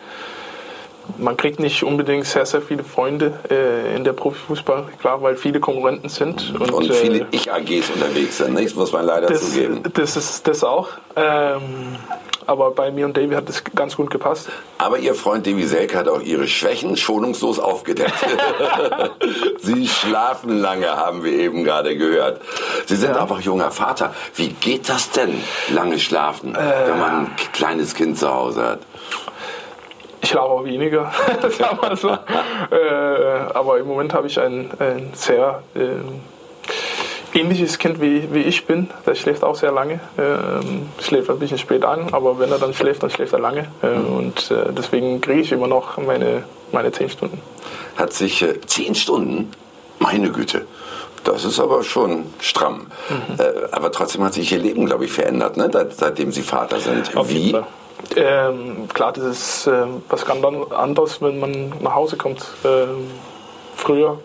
man kriegt nicht unbedingt sehr, sehr viele Freunde äh, in der Profifußball, klar, weil viele Konkurrenten sind. Und, Und äh, viele Ich-AGs unterwegs sind, nicht? muss man leider das, zugeben. das ist das auch. Ähm, aber bei mir und Davy hat das ganz gut gepasst. Aber Ihr Freund Davy Selke hat auch Ihre Schwächen schonungslos aufgedeckt. [laughs] Sie schlafen lange, haben wir eben gerade gehört. Sie sind Ja. einfach junger Vater. Wie geht das denn, lange schlafen, wenn man ein kleines Kind zu Hause hat? Ich auch weniger, [laughs] sagen wir so. äh, aber im Moment habe ich ein, ein sehr ähm, ähnliches Kind wie, wie ich bin. Der schläft auch sehr lange. Ähm, schläft ein bisschen spät an, aber wenn er dann schläft, dann schläft er lange. Äh, und äh, deswegen kriege ich immer noch meine, meine 10 Stunden. Hat sich äh, zehn Stunden, meine Güte, das ist aber schon stramm. Mhm. Äh, aber trotzdem hat sich Ihr Leben, glaube ich, verändert, ne? seit- seitdem Sie Vater sind. Auf Wie? Fall. Ähm, klar, das ist ähm, was ganz an- anderes, wenn man nach Hause kommt. Ähm, früher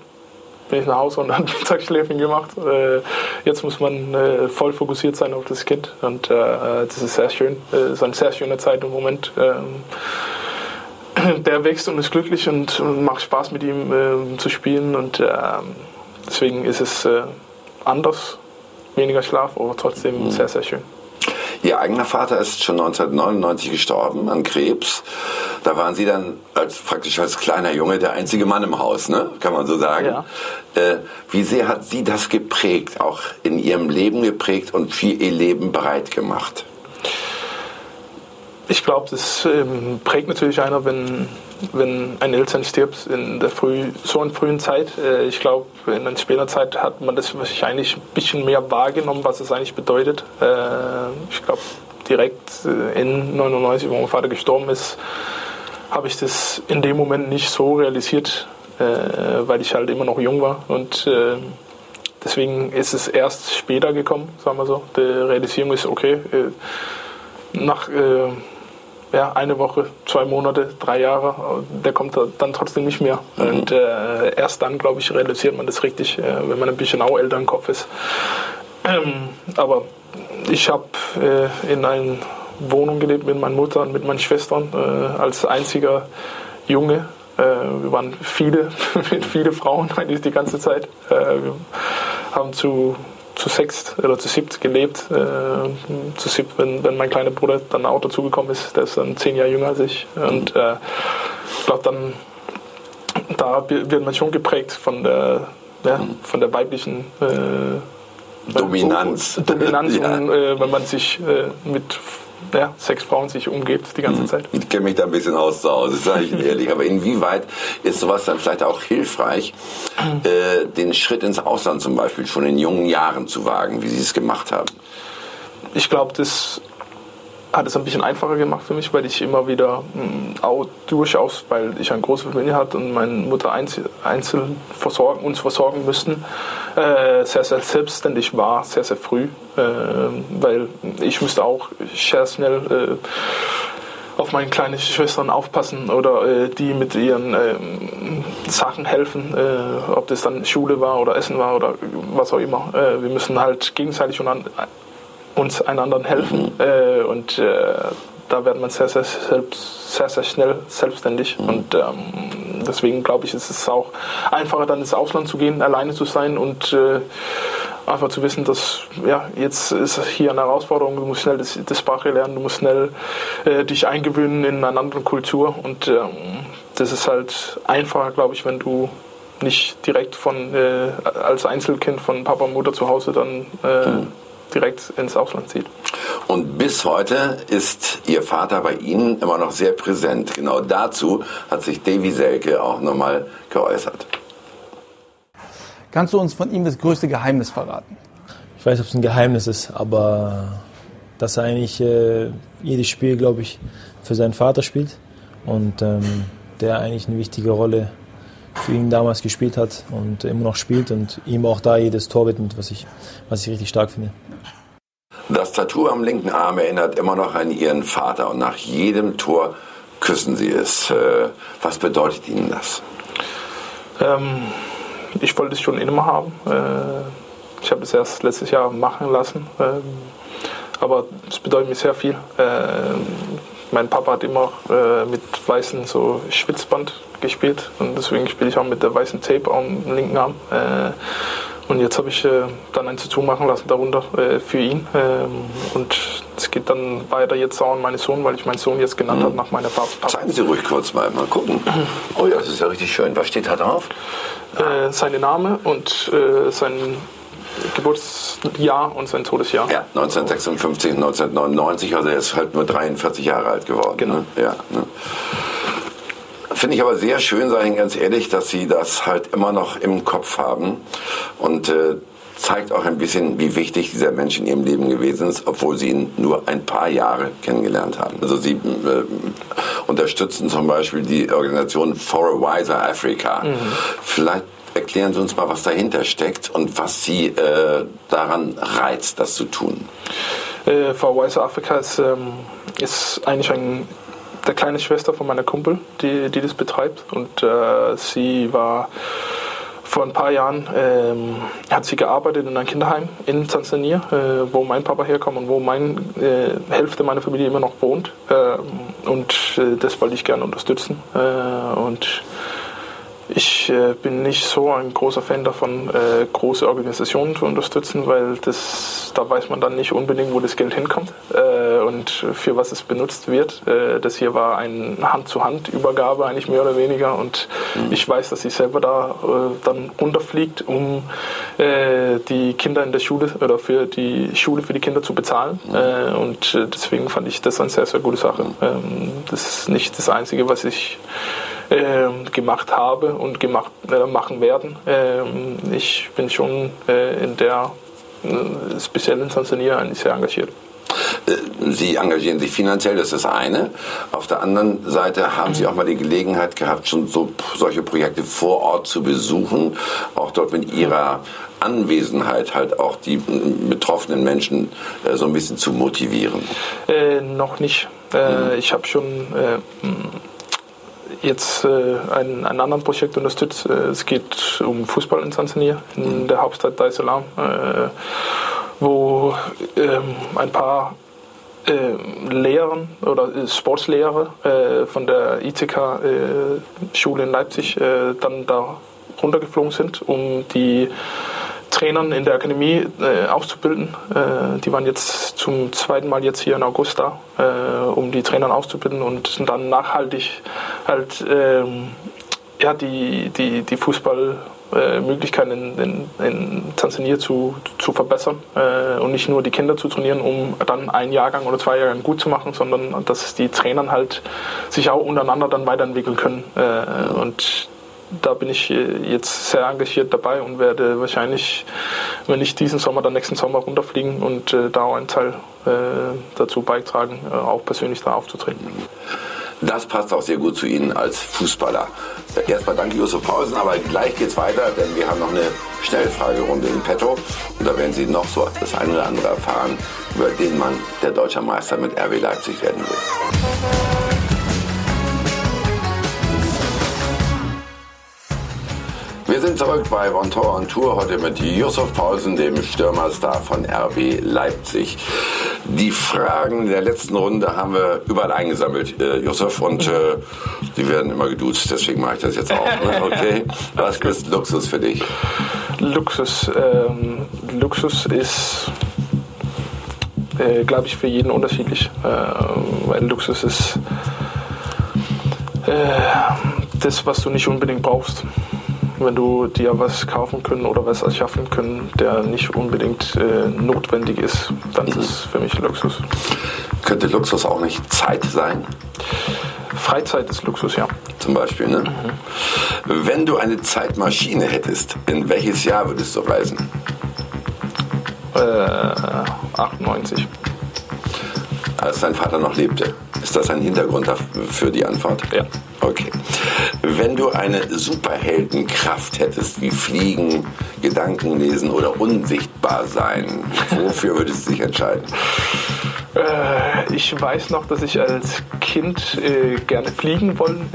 bin ich nach Hause und [laughs] dann Mittagsschläfchen gemacht. Äh, jetzt muss man äh, voll fokussiert sein auf das Kind und äh, das ist sehr schön. Äh, ist eine sehr schöne Zeit im Moment. Ähm, [clears throat] der wächst und ist glücklich und, und macht Spaß mit ihm ähm, zu spielen und ähm, deswegen ist es äh, anders, weniger Schlaf, aber trotzdem sehr, sehr schön. Ihr eigener Vater ist schon 1999 gestorben an Krebs. Da waren Sie dann als, praktisch als kleiner Junge der einzige Mann im Haus, ne? kann man so sagen. Ja. Äh, wie sehr hat Sie das geprägt, auch in Ihrem Leben geprägt und für Ihr Leben bereit gemacht? Ich glaube, das ähm, prägt natürlich einer, wenn, wenn ein Eltern stirbt in der früh, so einer frühen Zeit. Äh, ich glaube, in einer später Zeit hat man das wahrscheinlich ein bisschen mehr wahrgenommen, was es eigentlich bedeutet. Äh, ich glaube, direkt äh, in 99, wo mein Vater gestorben ist, habe ich das in dem Moment nicht so realisiert, äh, weil ich halt immer noch jung war. Und äh, deswegen ist es erst später gekommen, sagen wir so. Die Realisierung ist, okay, äh, nach ja, eine Woche, zwei Monate, drei Jahre, der kommt da dann trotzdem nicht mehr. Und äh, erst dann, glaube ich, realisiert man das richtig, äh, wenn man ein bisschen auch älter im Kopf ist. Ähm, aber ich habe äh, in einer Wohnung gelebt mit meiner Mutter und mit meinen Schwestern äh, als einziger Junge. Äh, wir waren viele, [laughs] viele Frauen eigentlich die ganze Zeit. Äh, wir haben zu zu sechst oder zu siebt gelebt. Äh, zu siebt, wenn, wenn mein kleiner Bruder dann auch dazugekommen ist, der ist dann zehn Jahre jünger als ich. Und äh, ich glaube, dann da wird man schon geprägt von der, ja, von der weiblichen äh, Dominanz. Dominanz, [laughs] ja. und, äh, wenn man sich äh, mit ja, sechs Frauen sich umgibt die ganze mhm. Zeit. Ich kenne mich da ein bisschen aus zu Hause, sage ich [laughs] ehrlich. Aber inwieweit ist sowas dann vielleicht auch hilfreich, äh, den Schritt ins Ausland zum Beispiel schon in jungen Jahren zu wagen, wie Sie es gemacht haben? Ich glaube, das hat es ein bisschen einfacher gemacht für mich, weil ich immer wieder mm, auch durchaus, weil ich eine große Familie hatte und meine Mutter einzeln, einzeln versorgen, uns versorgen müssten, äh, sehr, sehr selbstständig war, sehr, sehr früh, äh, weil ich musste auch sehr schnell äh, auf meine kleinen Schwestern aufpassen oder äh, die mit ihren äh, Sachen helfen, äh, ob das dann Schule war oder Essen war oder was auch immer. Wir müssen halt gegenseitig und an, uns einander helfen äh, und äh, da wird man sehr, sehr, selbst, sehr, sehr schnell selbstständig. Mhm. Und ähm, deswegen glaube ich, ist es auch einfacher, dann ins Ausland zu gehen, alleine zu sein und äh, einfach zu wissen, dass ja, jetzt ist hier eine Herausforderung, du musst schnell das, das Sprache lernen, du musst schnell äh, dich eingewöhnen in eine andere Kultur. Und ähm, das ist halt einfacher, glaube ich, wenn du nicht direkt von äh, als Einzelkind von Papa und Mutter zu Hause dann äh, mhm direkt ins Ausland zieht. Und bis heute ist Ihr Vater bei Ihnen immer noch sehr präsent. Genau dazu hat sich Davy Selke auch nochmal geäußert. Kannst du uns von ihm das größte Geheimnis verraten? Ich weiß, ob es ein Geheimnis ist, aber dass er eigentlich äh, jedes Spiel, glaube ich, für seinen Vater spielt und ähm, der eigentlich eine wichtige Rolle für ihn damals gespielt hat und immer noch spielt und ihm auch da jedes Tor widmet, was ich, was ich richtig stark finde. Das Tattoo am linken Arm erinnert immer noch an ihren Vater und nach jedem Tor küssen sie es. Äh, was bedeutet Ihnen das? Ähm, ich wollte es schon immer haben. Äh, ich habe es erst letztes Jahr machen lassen. Ähm, aber es bedeutet mir sehr viel. Mein Papa hat immer äh, mit weißem so Schwitzband gespielt und deswegen spiele ich auch mit der weißen Tape am linken Arm. Äh, und jetzt habe ich äh, dann ein Tattoo machen lassen darunter äh, für ihn. Ähm, und es geht dann weiter jetzt auch an meinen Sohn, weil ich meinen Sohn jetzt genannt mhm. habe nach meiner Papa. Zeigen Sie ruhig kurz mal, mal gucken. [clears throat] Oh ja, das ist ja richtig schön. Was steht da drauf? Äh, sein Name und äh, sein Geburtsjahr und sein Todesjahr. Ja, 1956, 1999, also er ist halt nur 43 Jahre alt geworden. Genau. Ne? Ja, ne? Finde ich aber sehr schön, sage ich ganz ehrlich, dass Sie das halt immer noch im Kopf haben und äh, zeigt auch ein bisschen, wie wichtig dieser Mensch in Ihrem Leben gewesen ist, obwohl Sie ihn nur ein paar Jahre kennengelernt haben. Also Sie äh, unterstützen zum Beispiel die Organisation For a Wiser Africa. Mhm. Vielleicht erklären Sie uns mal, was dahinter steckt und was Sie äh, daran reizt, das zu tun. Äh, For a Wiser Africa ist, ähm, ist eigentlich ein der kleine Schwester von meiner Kumpel, die, die das betreibt. Und äh, sie war vor ein paar Jahren ähm, hat sie gearbeitet in einem Kinderheim in Tansania, äh, wo mein Papa herkommt und wo meine äh, Hälfte meiner Familie immer noch wohnt. Ähm, und äh, das wollte ich gerne unterstützen. Äh, und ich äh, bin nicht so ein großer Fan davon, äh, große Organisationen zu unterstützen, weil das, da weiß man dann nicht unbedingt, wo das Geld hinkommt äh, und für was es benutzt wird. Äh, das hier war eine Hand-zu-Hand-Übergabe eigentlich mehr oder weniger und mhm. ich weiß, dass sie selber da äh, dann runterfliegt, um äh, die Kinder in der Schule oder für die Schule für die Kinder zu bezahlen. Mhm. und deswegen fand ich das eine sehr, sehr gute Sache. Ähm, das ist nicht das Einzige, was ich gemacht habe und gemacht, äh, machen werden. Ähm, ich bin schon äh, in der, äh, speziell in Tansania, eigentlich sehr engagiert. Sie engagieren sich finanziell, das ist das eine. Auf der anderen Seite haben Sie auch mal die Gelegenheit gehabt, schon so solche Projekte vor Ort zu besuchen, auch dort mit Ihrer Anwesenheit halt auch die betroffenen Menschen so ein bisschen zu motivieren? Äh, noch nicht. Äh, mhm. Ich habe schon äh, jetzt äh, ein, ein anderes Projekt unterstützt. Äh, es geht um Fußball in Tansania, in mhm. der Hauptstadt Dar es Salaam, äh, wo ähm, ein paar äh, Lehrern oder äh, Sportslehrer äh, von der ITK-Schule in Leipzig dann da runtergeflogen sind, um die Trainern in der Akademie äh, auszubilden. Äh, die waren jetzt zum zweiten Mal jetzt hier in August da, äh, um die Trainer auszubilden und dann nachhaltig halt ähm, ja, die, die, die Fußballmöglichkeiten in, in, in, Tansania zu, zu verbessern äh, und nicht nur die Kinder zu trainieren, um dann einen Jahrgang oder zwei Jahrgang gut zu machen, sondern dass die Trainer halt sich auch untereinander dann weiterentwickeln können. Äh, und da bin ich äh, jetzt sehr engagiert dabei und werde wahrscheinlich, wenn nicht diesen Sommer, dann nächsten Sommer runterfliegen und äh, da auch einen Teil äh, dazu beitragen, äh, auch persönlich da aufzutreten. Das passt auch sehr gut zu Ihnen als Fußballer. Erstmal danke Josef Pausen, aber gleich geht's weiter, denn wir haben noch eine Schnellfragerunde in petto und da werden Sie noch so das eine oder andere erfahren über den Mann, der deutscher Meister mit RW Leipzig werden will. Wir sind zurück bei Von Tor on Tour, heute mit Yusuf Paulsen, dem Stürmerstar von RB Leipzig. Die Fragen der letzten Runde haben wir überall eingesammelt, äh, Yusuf, und äh, die werden immer geduzt, deswegen mache ich das jetzt auch. Ne? Okay, was ist Luxus für dich? Luxus, ähm, Luxus ist äh, glaube ich, für jeden unterschiedlich. Äh, weil Luxus ist äh, das, was du nicht unbedingt brauchst wenn du dir was kaufen können oder was erschaffen können, der nicht unbedingt äh, notwendig ist, dann ist es für mich Luxus. Könnte Luxus auch nicht Zeit sein? Freizeit ist Luxus, ja. Zum Beispiel, ne? Mhm. Wenn du eine Zeitmaschine hättest, in welches Jahr würdest du reisen? Äh, 98. Als dein Vater noch lebte. Ist das ein Hintergrund für die Antwort? Ja. Okay. Wenn du eine Superheldenkraft hättest, wie Fliegen, Gedanken lesen oder unsichtbar sein, wofür würdest du dich entscheiden? Äh, ich weiß noch, dass ich als Kind äh, gerne fliegen wollen,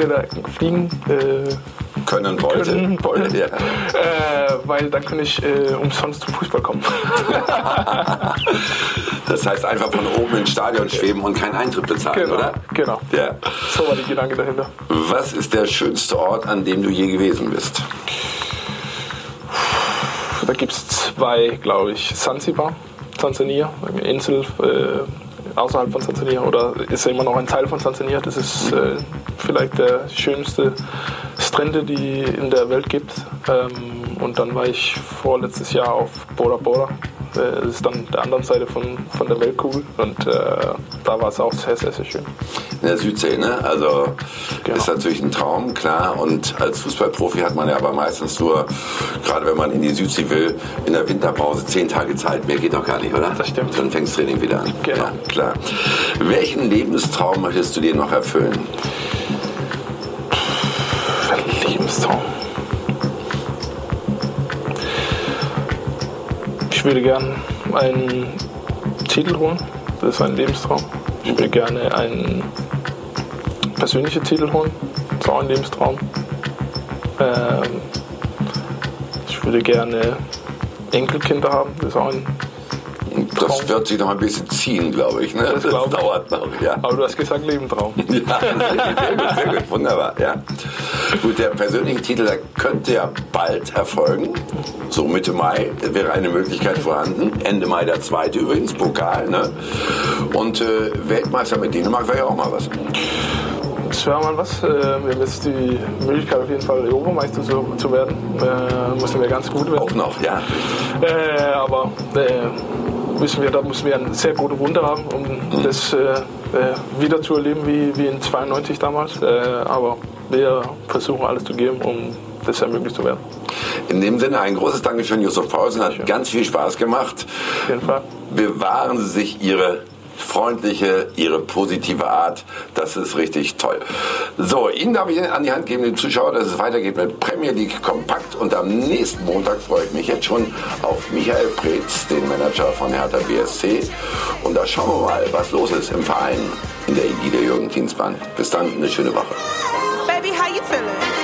fliegen äh, können wollte. Können [laughs] wollte. Ja. Äh, weil dann kann ich äh, umsonst zum Fußball kommen. [laughs] das heißt einfach von oben ins Stadion schweben und keinen Eintritt bezahlen, genau, oder? Genau. Ja. So war die Gedanke dahinter. Was ist der schönste Ort, an dem du je gewesen bist? Da gibt es zwei, glaube ich. Zanzibar, Tansania, eine Insel äh, außerhalb von Tansania oder ist ja immer noch ein Teil von Tansania. Das ist äh, vielleicht der schönste Strände, die in der Welt gibt. Ähm, und dann war ich vorletztes Jahr auf Bora Bora. Äh, das ist dann der anderen Seite von, von der Weltkugel. Und äh, da war es auch sehr, sehr, sehr schön. In der Südsee, ne? Also genau. ist natürlich ein Traum, klar. Und als Fußballprofi hat man ja aber meistens nur, gerade wenn man in die Südsee will, in der Winterpause zehn Tage Zeit. Mehr geht doch gar nicht, oder? Das stimmt. Dann fängt das Training wieder an. Genau. Ja, klar. Welchen Lebenstraum möchtest du dir noch erfüllen? Lebenstraum. Ich würde gerne einen Titel holen. Das ist ein Lebenstraum. Ich würde gerne einen persönlichen Titel holen. Das ist auch ein Lebenstraum. Ähm, ich würde gerne Enkelkinder haben. Das ist auch ein das wird sich noch ein bisschen ziehen, glaube ich. Ne? Das, das dauert noch, ja. Aber du hast gesagt Lebentraum. [laughs] ja, sehr gut, sehr gut, wunderbar, ja. Gut, der persönliche Titel der könnte ja bald erfolgen. So Mitte Mai wäre eine Möglichkeit vorhanden. Ende Mai der zweite übrigens, Pokal. Ne? Und äh, Weltmeister mit Dänemark wäre ja auch mal was. Das wäre mal was. Äh, wir haben jetzt die Möglichkeit, auf jeden Fall Europameister zu, zu werden. Äh, müssen wir ganz gut werden. Auch noch, ja. Äh, aber äh, müssen wir, da müssen wir eine sehr gute Runde haben, um mhm. das äh, äh, wieder zu erleben wie, wie in 92 damals. Äh, aber wir versuchen alles zu geben, um das ermöglicht zu werden. In dem Sinne ein großes Dankeschön, Josef Pausen. Hat ganz viel Spaß gemacht. Auf jeden Fall. Bewahren Sie sich Ihre freundliche, ihre positive Art. Das ist richtig toll. So, Ihnen darf ich an die Hand geben, den Zuschauer, dass es weitergeht mit Premier League Kompakt. Und am nächsten Montag freue ich mich jetzt schon auf Michael Preetz, den Manager von Hertha BSC. Und da schauen wir mal, was los ist im Verein in der Ägide Jürgen Tinsmann. Bis dann, eine schöne Woche. Baby, how you feeling?